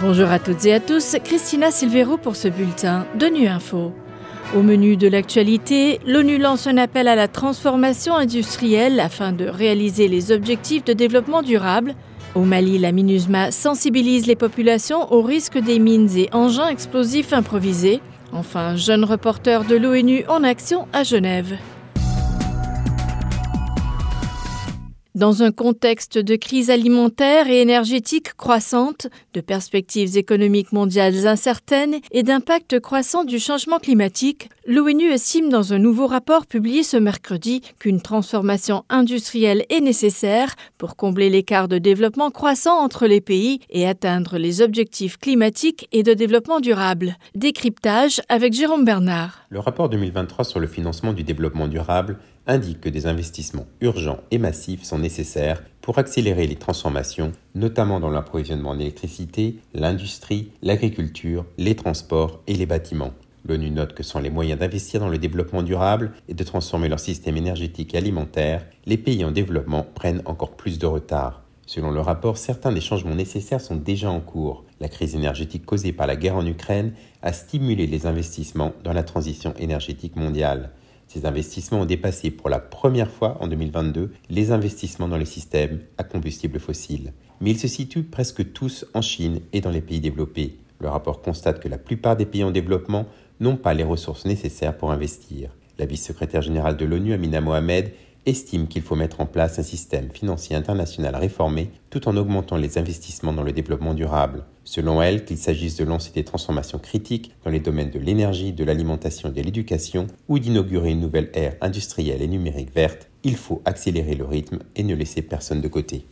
Bonjour à toutes et à tous, Christina Silvero pour ce bulletin de Nu Info. Au menu de l'actualité, l'ONU lance un appel à la transformation industrielle afin de réaliser les objectifs de développement durable. Au Mali, la MINUSMA sensibilise les populations au risque des mines et engins explosifs improvisés. Enfin, jeune reporter de l'ONU en action à Genève. Dans un contexte de crise alimentaire et énergétique croissante, de perspectives économiques mondiales incertaines et d'impact croissant du changement climatique, l'ONU estime dans un nouveau rapport publié ce mercredi qu'une transformation industrielle est nécessaire pour combler l'écart de développement croissant entre les pays et atteindre les objectifs climatiques et de développement durable. Décryptage avec Jérôme Bernard. Le rapport 2023 sur le financement du développement durable indique que des investissements urgents et massifs sont nécessaires pour accélérer les transformations, notamment dans l'approvisionnement en électricité, l'industrie, l'agriculture, les transports et les bâtiments. L'ONU note que sans les moyens d'investir dans le développement durable et de transformer leur système énergétique et alimentaire, les pays en développement prennent encore plus de retard. Selon le rapport, certains des changements nécessaires sont déjà en cours. La crise énergétique causée par la guerre en Ukraine a stimulé les investissements dans la transition énergétique mondiale. Ces investissements ont dépassé pour la première fois en 2022 les investissements dans les systèmes à combustible fossile. Mais ils se situent presque tous en Chine et dans les pays développés. Le rapport constate que la plupart des pays en développement n'ont pas les ressources nécessaires pour investir. La vice-secrétaire générale de l'ONU, Amina Mohamed, estime qu'il faut mettre en place un système financier international réformé tout en augmentant les investissements dans le développement durable. Selon elle, qu'il s'agisse de lancer des transformations critiques dans les domaines de l'énergie, de l'alimentation et de l'éducation, ou d'inaugurer une nouvelle ère industrielle et numérique verte, il faut accélérer le rythme et ne laisser personne de côté.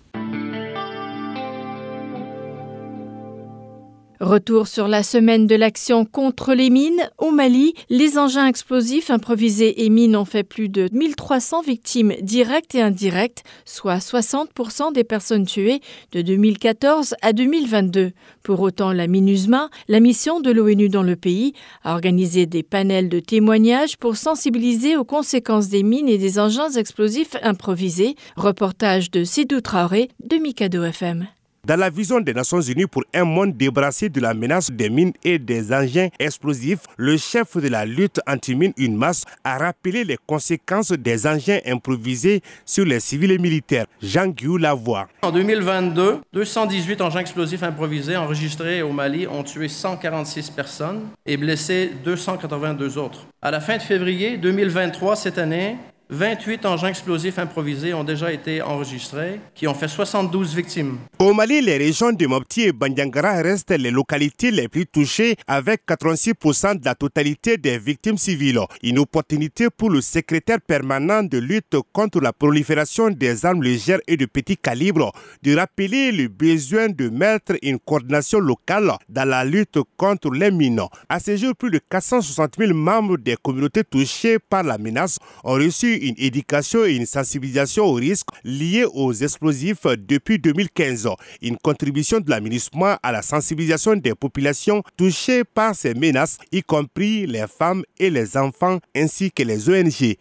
Retour sur la semaine de l'action contre les mines. Au Mali, les engins explosifs improvisés et mines ont fait plus de 1300 victimes directes et indirectes, soit 60% des personnes tuées de 2014 à 2022. Pour autant, la MINUSMA, la mission de l'ONU dans le pays, a organisé des panels de témoignages pour sensibiliser aux conséquences des mines et des engins explosifs improvisés. Reportage de Sidou Traoré de Mikado FM. Dans la vision des Nations Unies pour un monde débrassé de la menace des mines et des engins explosifs, le chef de la lutte anti-mine UNMAS a rappelé les conséquences des engins improvisés sur les civils et militaires. Jean-Guy Lavoie. En 2022, 218 engins explosifs improvisés enregistrés au Mali ont tué 146 personnes et blessé 282 autres. À la fin de février 2023, cette année, 28 engins explosifs improvisés ont déjà été enregistrés, qui ont fait 72 victimes. Au Mali, les régions de Mopti et Bandiangara restent les localités les plus touchées, avec 86% de la totalité des victimes civiles. Une opportunité pour le secrétaire permanent de lutte contre la prolifération des armes légères et de petit calibre de rappeler le besoin de mettre une coordination locale dans la lutte contre les mines. À ce jour, plus de 460 000 membres des communautés touchées par la menace ont reçu une éducation et une sensibilisation aux risques liés aux explosifs depuis 2015. Une contribution de la MINUSMA à la sensibilisation des populations touchées par ces menaces, y compris les femmes et les enfants ainsi que les ONG.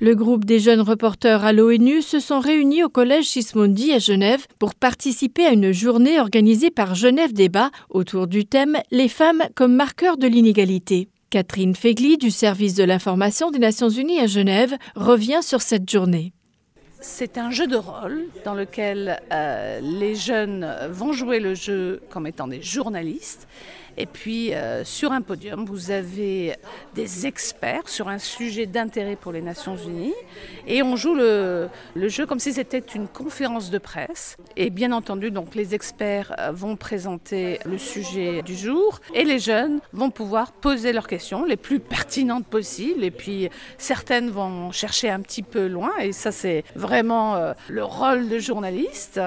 Le groupe des jeunes reporters à l'ONU se sont réunis au collège Sismondi à Genève pour participer à une journée organisée par Genève Débat autour du thème Les femmes comme marqueurs de l'inégalité. Catherine Fegli du service de l'information des Nations Unies à Genève revient sur cette journée. C'est un jeu de rôle dans lequel euh, les jeunes vont jouer le jeu comme étant des journalistes et puis euh, sur un podium, vous avez des experts sur un sujet d'intérêt pour les Nations Unies. Et on joue le, jeu comme si c'était une conférence de presse. Et bien entendu, donc les experts euh, vont présenter le sujet du jour et les jeunes vont pouvoir poser leurs questions les plus pertinentes possibles. Et puis certaines vont chercher un petit peu loin. Et ça, c'est vraiment euh, le rôle de journaliste.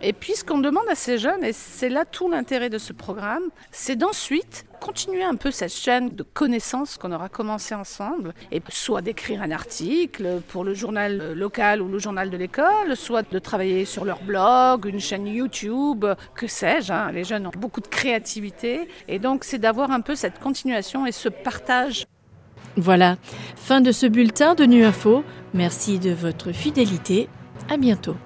Et puis ce qu'on demande à ces jeunes, et c'est là tout l'intérêt de ce programme, c'est dans ensuite continuer un peu cette chaîne de connaissances qu'on aura commencé ensemble, et soit d'écrire un article pour le journal local ou le journal de l'école, soit de travailler sur leur blog, une chaîne YouTube, que sais-je. Hein. Les jeunes ont beaucoup de créativité, et donc c'est d'avoir un peu cette continuation et ce partage. Voilà, fin de ce bulletin de Nu Info. Merci de votre fidélité. À bientôt.